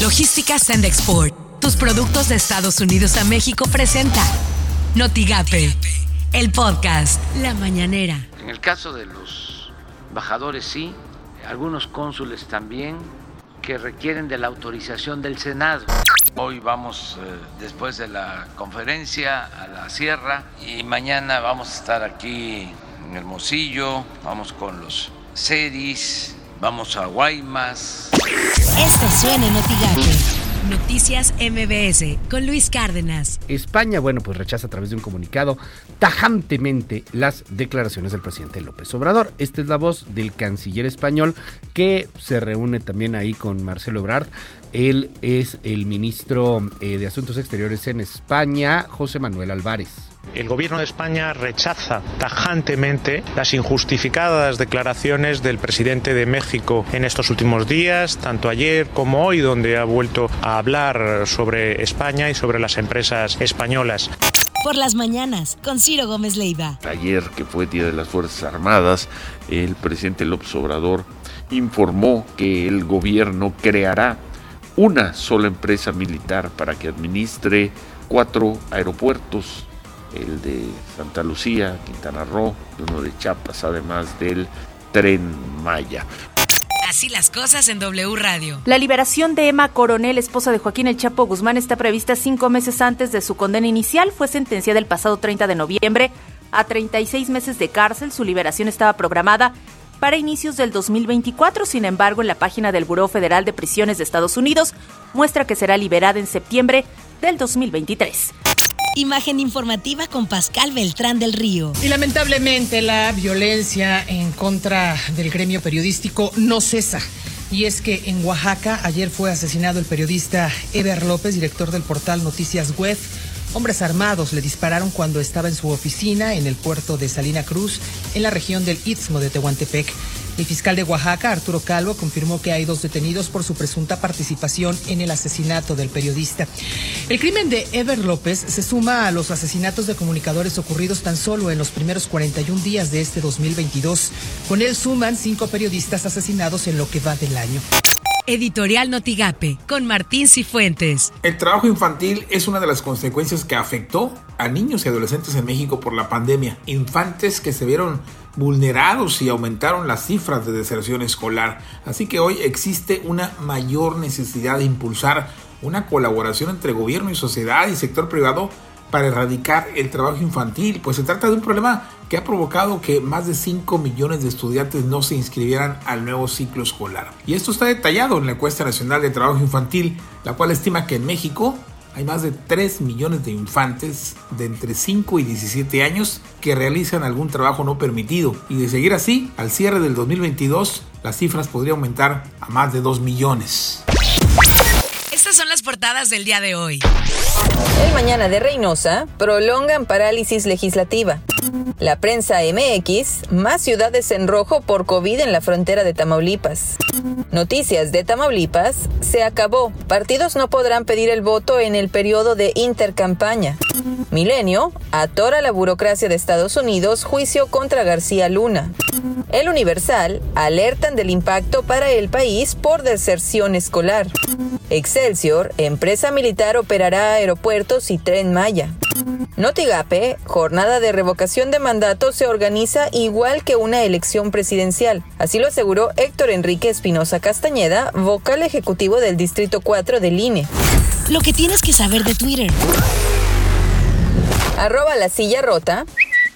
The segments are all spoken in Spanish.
Logística Send Export. Tus productos de Estados Unidos a México presenta Notigape, el podcast La Mañanera. En el caso de los embajadores sí, algunos cónsules también que requieren de la autorización del Senado. Hoy vamos, eh, después de la conferencia, a la sierra y mañana vamos a estar aquí en Hermosillo, vamos con los CEDIS, vamos a Guaymas. Esto suena en Notigape. Noticias MBS con Luis Cárdenas. España, bueno, pues rechaza a través de un comunicado tajantemente las declaraciones del presidente López Obrador. Esta es la voz del canciller español que se reúne también ahí con Marcelo Ebrard. Él es el ministro eh, de Asuntos Exteriores en España, José Manuel Álvarez. El gobierno de España rechaza tajantemente las injustificadas declaraciones del presidente de México en estos últimos días, tanto ayer como hoy, donde ha vuelto a hablar sobre España y sobre las empresas españolas. Por las mañanas, con Ciro Gómez Leiva. Ayer, que fue Día de las Fuerzas Armadas, el presidente López Obrador informó que el gobierno creará una sola empresa militar para que administre cuatro aeropuertos el de Santa Lucía, Quintana Roo, uno de Chiapas, además del tren Maya. Así las cosas en W Radio. La liberación de Emma Coronel, esposa de Joaquín El Chapo Guzmán, está prevista cinco meses antes de su condena inicial. Fue sentenciada el pasado 30 de noviembre a 36 meses de cárcel. Su liberación estaba programada para inicios del 2024. Sin embargo, en la página del Buró Federal de Prisiones de Estados Unidos muestra que será liberada en septiembre del 2023. Imagen informativa con Pascal Beltrán del Río. Y lamentablemente la violencia en contra del gremio periodístico no cesa. Y es que en Oaxaca ayer fue asesinado el periodista Eber López, director del portal Noticias Web. Hombres armados le dispararon cuando estaba en su oficina en el puerto de Salina Cruz, en la región del Istmo de Tehuantepec. El fiscal de Oaxaca, Arturo Calvo, confirmó que hay dos detenidos por su presunta participación en el asesinato del periodista. El crimen de Ever López se suma a los asesinatos de comunicadores ocurridos tan solo en los primeros 41 días de este 2022. Con él suman cinco periodistas asesinados en lo que va del año. Editorial Notigape con Martín Cifuentes. El trabajo infantil es una de las consecuencias que afectó a niños y adolescentes en México por la pandemia. Infantes que se vieron vulnerados y aumentaron las cifras de deserción escolar. Así que hoy existe una mayor necesidad de impulsar una colaboración entre gobierno y sociedad y sector privado para erradicar el trabajo infantil, pues se trata de un problema que ha provocado que más de 5 millones de estudiantes no se inscribieran al nuevo ciclo escolar. Y esto está detallado en la encuesta nacional de trabajo infantil, la cual estima que en México hay más de 3 millones de infantes de entre 5 y 17 años que realizan algún trabajo no permitido. Y de seguir así, al cierre del 2022, las cifras podrían aumentar a más de 2 millones. Estas son las portadas del día de hoy. El mañana de Reynosa prolongan parálisis legislativa. La prensa MX, más ciudades en rojo por COVID en la frontera de Tamaulipas. Noticias de Tamaulipas, se acabó. Partidos no podrán pedir el voto en el periodo de intercampaña. Milenio, atora la burocracia de Estados Unidos, juicio contra García Luna. El Universal, alertan del impacto para el país por deserción escolar. Excelsior, empresa militar operará aeropuertos y tren Maya. Notigape, jornada de revocación de mandato se organiza igual que una elección presidencial. Así lo aseguró Héctor Enrique Espinosa Castañeda, vocal ejecutivo del Distrito 4 del INE. Lo que tienes que saber de Twitter. Arroba la silla rota.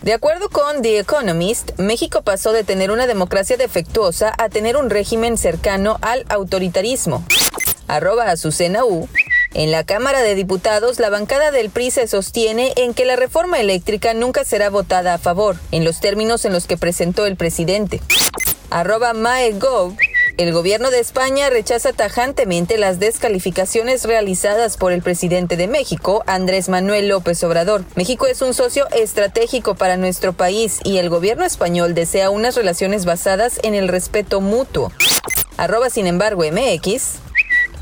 De acuerdo con The Economist, México pasó de tener una democracia defectuosa a tener un régimen cercano al autoritarismo. Arroba Azucena U. En la Cámara de Diputados, la bancada del PRI se sostiene en que la reforma eléctrica nunca será votada a favor, en los términos en los que presentó el presidente. Arroba MaeGov. El gobierno de España rechaza tajantemente las descalificaciones realizadas por el presidente de México, Andrés Manuel López Obrador. México es un socio estratégico para nuestro país y el gobierno español desea unas relaciones basadas en el respeto mutuo. Arroba, sin embargo, MX.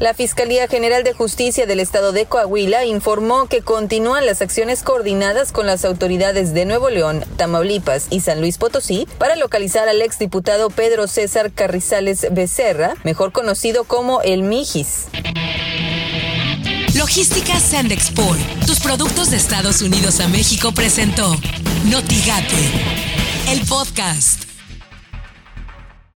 La Fiscalía General de Justicia del Estado de Coahuila informó que continúan las acciones coordinadas con las autoridades de Nuevo León, Tamaulipas y San Luis Potosí para localizar al exdiputado Pedro César Carrizales Becerra, mejor conocido como el Mijis. Logística Send Export, tus productos de Estados Unidos a México presentó Notigate, el podcast.